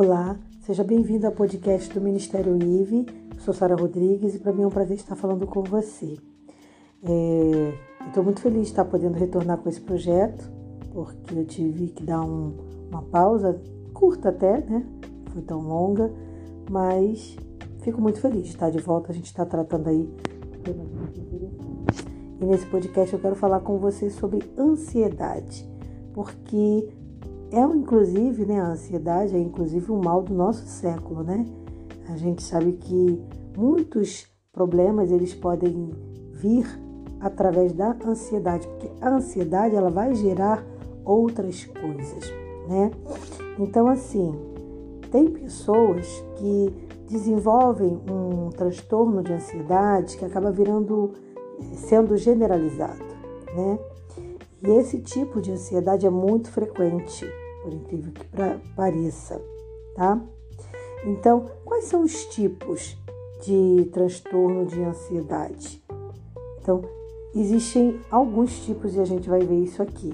Olá, seja bem-vindo ao podcast do Ministério IVE. sou Sara Rodrigues e para mim é um prazer estar falando com você. É, Estou muito feliz de estar podendo retornar com esse projeto, porque eu tive que dar um, uma pausa, curta até, né? Foi tão longa, mas fico muito feliz de estar de volta. A gente está tratando aí. E nesse podcast eu quero falar com você sobre ansiedade, porque é inclusive, né, a ansiedade é inclusive um mal do nosso século, né? A gente sabe que muitos problemas eles podem vir através da ansiedade, porque a ansiedade ela vai gerar outras coisas, né? Então assim, tem pessoas que desenvolvem um transtorno de ansiedade que acaba virando sendo generalizado, né? E esse tipo de ansiedade é muito frequente, por incrível que pareça, tá? Então, quais são os tipos de transtorno de ansiedade? Então, existem alguns tipos e a gente vai ver isso aqui.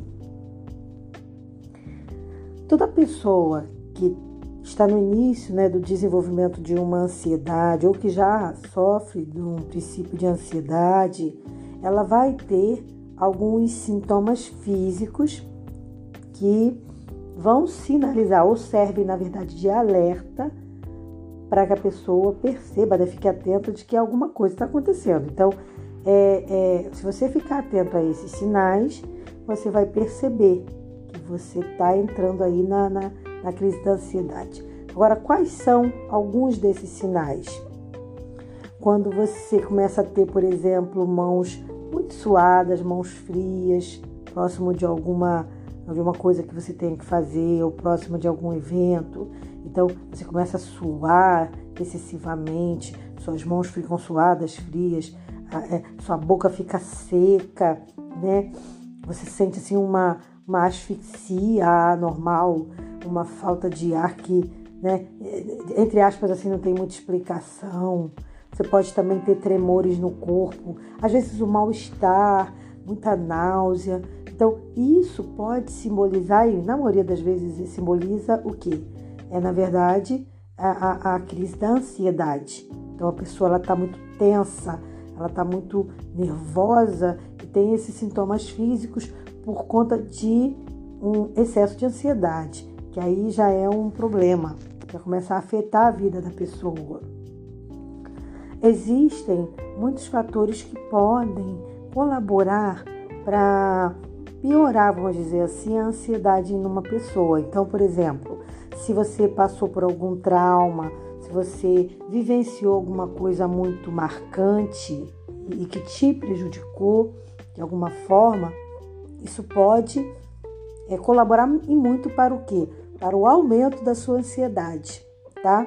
Toda pessoa que está no início né, do desenvolvimento de uma ansiedade ou que já sofre de um princípio de ansiedade, ela vai ter alguns sintomas físicos que vão sinalizar ou servem, na verdade, de alerta para que a pessoa perceba, né, fique atenta de que alguma coisa está acontecendo. Então, é, é, se você ficar atento a esses sinais, você vai perceber que você está entrando aí na, na na crise da ansiedade. Agora, quais são alguns desses sinais? Quando você começa a ter, por exemplo, mãos muito suadas, mãos frias, próximo de alguma, alguma coisa que você tem que fazer, ou próximo de algum evento. Então, você começa a suar excessivamente, suas mãos ficam suadas, frias, é, sua boca fica seca, né? Você sente assim uma, uma asfixia normal, uma falta de ar que, né, entre aspas, assim, não tem muita explicação. Você pode também ter tremores no corpo, às vezes o mal-estar, muita náusea. Então, isso pode simbolizar, e na maioria das vezes simboliza o que? É, na verdade, a, a, a, crise da ansiedade. Então, a pessoa está muito tensa, ela está muito nervosa e tem esses sintomas físicos por conta de um excesso de ansiedade que aí já é um problema, já começa a afetar a vida da pessoa. Existem muitos fatores que podem colaborar para piorar, vamos dizer assim, a ansiedade em uma pessoa. Então, por exemplo, se você passou por algum trauma, se você vivenciou alguma coisa muito marcante e que te prejudicou de alguma forma, isso pode é, colaborar e muito para o quê? para o aumento da sua ansiedade, tá?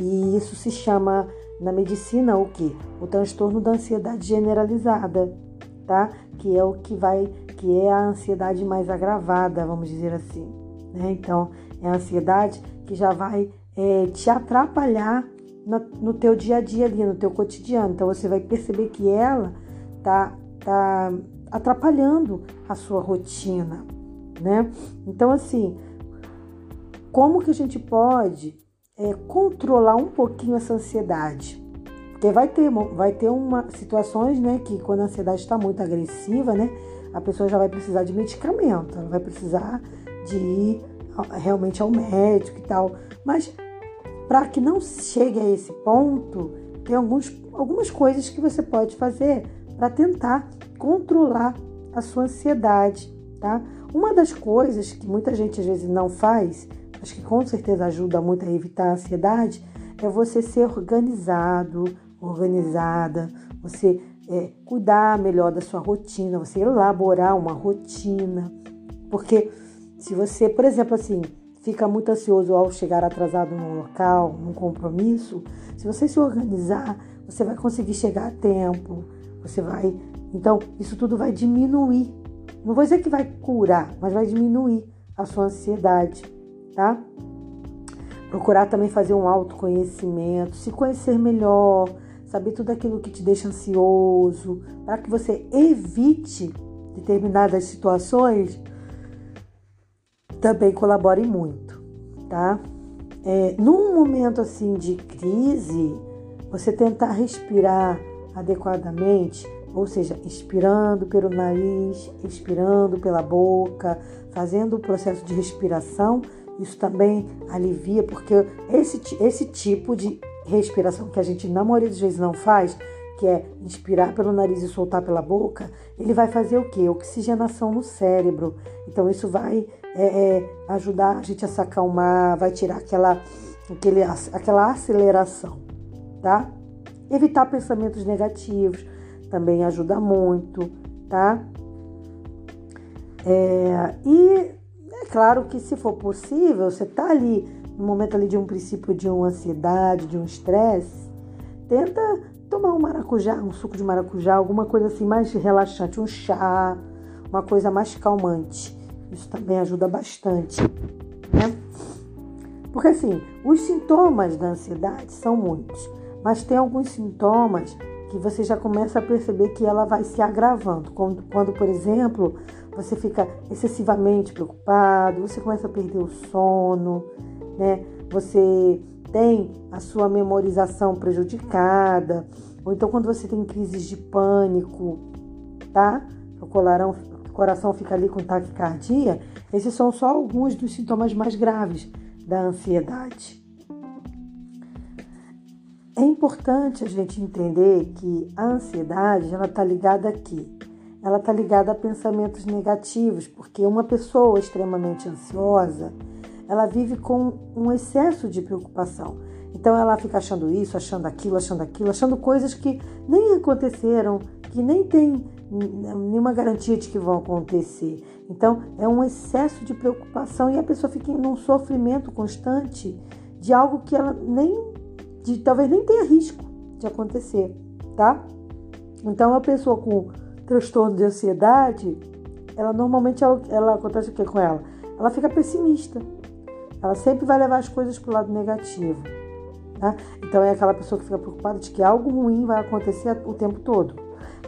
E isso se chama na medicina o que? O transtorno da ansiedade generalizada, tá? Que é o que vai, que é a ansiedade mais agravada, vamos dizer assim. Né? Então, é a ansiedade que já vai é, te atrapalhar no, no teu dia a dia ali, no teu cotidiano. Então, você vai perceber que ela tá, tá atrapalhando a sua rotina, né? Então, assim, como que a gente pode é, controlar um pouquinho essa ansiedade? Porque vai ter, vai ter uma, situações né, que quando a ansiedade está muito agressiva, né, a pessoa já vai precisar de medicamento, ela vai precisar de ir realmente ao médico e tal. Mas para que não chegue a esse ponto, tem alguns, algumas coisas que você pode fazer para tentar controlar a sua ansiedade, tá? Uma das coisas que muita gente às vezes não faz acho que com certeza ajuda muito a evitar a ansiedade, é você ser organizado, organizada, você é, cuidar melhor da sua rotina, você elaborar uma rotina. Porque se você, por exemplo, assim, fica muito ansioso ao chegar atrasado num local, num compromisso, se você se organizar, você vai conseguir chegar a tempo, você vai. Então, isso tudo vai diminuir. Não vou dizer que vai curar, mas vai diminuir a sua ansiedade tá? Procurar também fazer um autoconhecimento, se conhecer melhor, saber tudo aquilo que te deixa ansioso, para que você evite determinadas situações, também colabore muito, tá? é, num momento assim de crise, você tentar respirar adequadamente, ou seja, inspirando pelo nariz, expirando pela boca, fazendo o processo de respiração, isso também alivia, porque esse, esse tipo de respiração que a gente na maioria das vezes não faz, que é inspirar pelo nariz e soltar pela boca, ele vai fazer o quê? Oxigenação no cérebro. Então isso vai é, é, ajudar a gente a se acalmar, vai tirar aquela, aquele, aquela aceleração, tá? Evitar pensamentos negativos também ajuda muito, tá? É, e claro que se for possível, você tá ali no momento ali de um princípio de uma ansiedade, de um estresse, tenta tomar um maracujá, um suco de maracujá, alguma coisa assim mais relaxante, um chá, uma coisa mais calmante. Isso também ajuda bastante, né? Porque assim, os sintomas da ansiedade são muitos, mas tem alguns sintomas que você já começa a perceber que ela vai se agravando. Quando, quando, por exemplo, você fica excessivamente preocupado, você começa a perder o sono, né? Você tem a sua memorização prejudicada, ou então quando você tem crises de pânico, tá? O, colarão, o coração fica ali com taquicardia, esses são só alguns dos sintomas mais graves da ansiedade. É importante a gente entender que a ansiedade ela está ligada aqui. Ela está ligada a pensamentos negativos, porque uma pessoa extremamente ansiosa, ela vive com um excesso de preocupação. Então ela fica achando isso, achando aquilo, achando aquilo, achando coisas que nem aconteceram, que nem tem nenhuma garantia de que vão acontecer. Então é um excesso de preocupação e a pessoa fica num sofrimento constante de algo que ela nem, de, talvez nem tenha risco de acontecer, tá? Então a pessoa com transtorno de ansiedade, ela normalmente ela, ela acontece o que com ela? Ela fica pessimista. Ela sempre vai levar as coisas para o lado negativo. Tá? Então é aquela pessoa que fica preocupada de que algo ruim vai acontecer o tempo todo.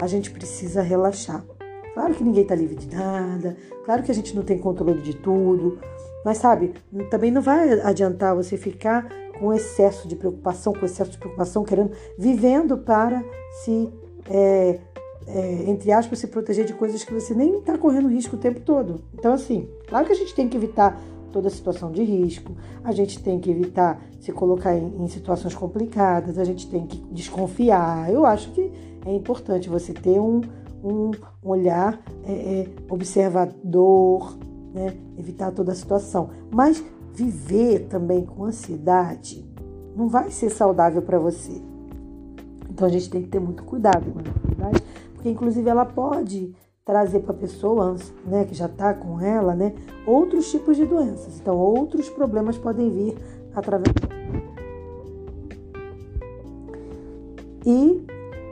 A gente precisa relaxar. Claro que ninguém está livre de nada, claro que a gente não tem controle de tudo, mas sabe, também não vai adiantar você ficar com excesso de preocupação, com excesso de preocupação, querendo, vivendo para se, é, é, entre aspas, se proteger de coisas que você nem está correndo risco o tempo todo. Então, assim, claro que a gente tem que evitar toda situação de risco, a gente tem que evitar se colocar em, em situações complicadas, a gente tem que desconfiar. Eu acho que é importante você ter um, um olhar é, é, observador, né? evitar toda a situação. Mas viver também com ansiedade não vai ser saudável para você. Então a gente tem que ter muito cuidado com a ansiedade, porque inclusive ela pode trazer para a pessoa, né, que já está com ela, né, outros tipos de doenças. Então, outros problemas podem vir através. E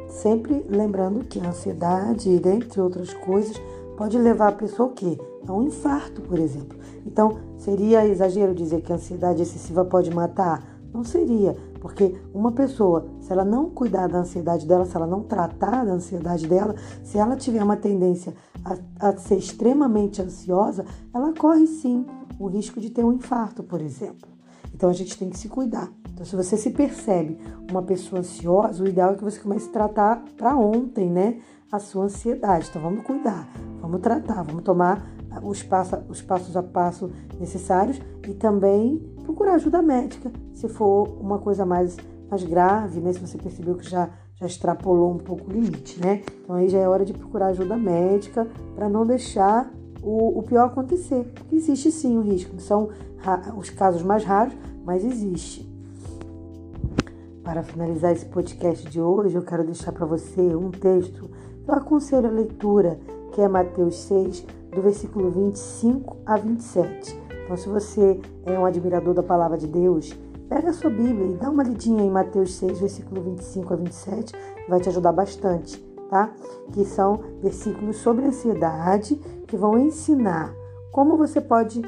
sempre lembrando que a ansiedade, dentre outras coisas, pode levar a pessoa o? A um infarto, por exemplo. Então, seria exagero dizer que a ansiedade excessiva pode matar? Não seria, porque uma pessoa, se ela não cuidar da ansiedade dela, se ela não tratar da ansiedade dela, se ela tiver uma tendência a, a ser extremamente ansiosa, ela corre sim o risco de ter um infarto, por exemplo. Então a gente tem que se cuidar. Então, se você se percebe uma pessoa ansiosa, o ideal é que você comece a tratar para ontem, né? A sua ansiedade. Então vamos cuidar, vamos tratar, vamos tomar os, os passos a passo necessários e também procurar ajuda médica se for uma coisa mais, mais grave, né? Se você percebeu que já, já extrapolou um pouco o limite, né? Então aí já é hora de procurar ajuda médica para não deixar o, o, pior acontecer. Porque existe sim o risco. São os casos mais raros, mas existe. Para finalizar esse podcast de hoje, eu quero deixar para você um texto eu aconselho a leitura, que é Mateus 6, do versículo 25 a 27. Então, se você é um admirador da palavra de Deus, pega a sua Bíblia e dá uma lidinha em Mateus 6, versículo 25 a 27, vai te ajudar bastante, tá? Que são versículos sobre ansiedade que vão ensinar como você pode,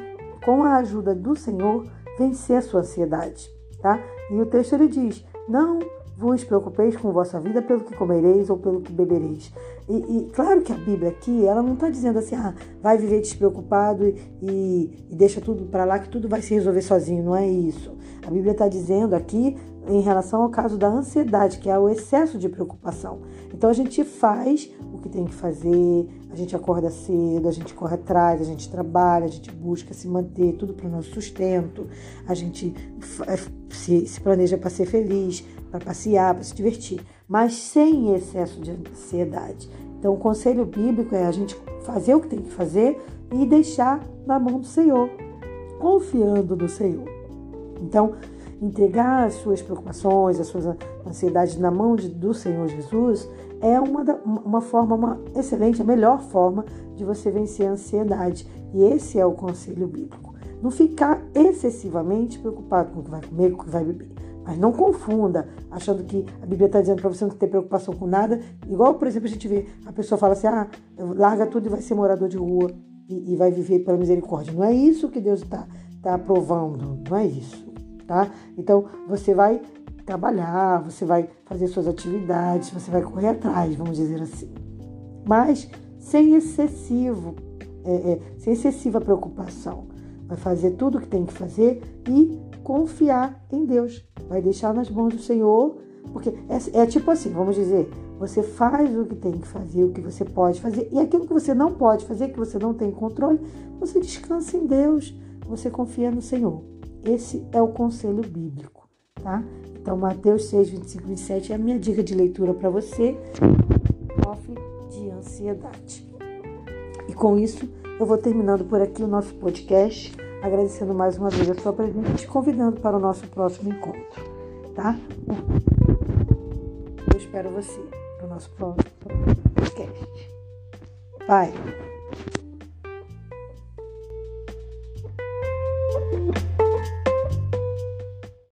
com a ajuda do Senhor, vencer a sua ansiedade, tá? E o texto ele diz: Não vos preocupeis com vossa vida pelo que comereis ou pelo que bebereis. E, e claro que a Bíblia aqui, ela não está dizendo assim, ah, vai viver despreocupado e, e, e deixa tudo para lá que tudo vai se resolver sozinho. Não é isso. A Bíblia está dizendo aqui em relação ao caso da ansiedade, que é o excesso de preocupação. Então a gente faz o que tem que fazer, a gente acorda cedo, a gente corre atrás, a gente trabalha, a gente busca se manter, tudo para o nosso sustento, a gente é, se, se planeja para ser feliz, para passear, para se divertir, mas sem excesso de ansiedade. Então, o conselho bíblico é a gente fazer o que tem que fazer e deixar na mão do Senhor, confiando no Senhor. Então, entregar as suas preocupações, as suas ansiedades na mão de, do Senhor Jesus é uma, uma forma, uma excelente, a melhor forma de você vencer a ansiedade. E esse é o conselho bíblico. Não ficar excessivamente preocupado com o que vai comer, com o que vai beber. Mas não confunda, achando que a Bíblia está dizendo para você não ter preocupação com nada. Igual, por exemplo, a gente vê, a pessoa fala assim, ah, larga tudo e vai ser morador de rua e, e vai viver pela misericórdia. Não é isso que Deus está tá aprovando, não é isso tá? Então você vai trabalhar, você vai fazer suas atividades, você vai correr atrás, vamos dizer assim. Mas sem excessivo, é, é, sem excessiva preocupação. Vai fazer tudo o que tem que fazer e confiar em Deus. Vai deixar nas mãos do Senhor, porque é, é tipo assim, vamos dizer, você faz o que tem que fazer, o que você pode fazer, e aquilo que você não pode fazer, que você não tem controle, você descansa em Deus, você confia no Senhor. Esse é o conselho bíblico, tá? Então, Mateus 6, 25 e 27 é a minha dica de leitura para você. Sofre de ansiedade. E com isso, eu vou terminando por aqui o nosso podcast, agradecendo mais uma vez a sua presença e te convidando para o nosso próximo encontro, tá? Eu espero você no nosso próximo podcast. Bye.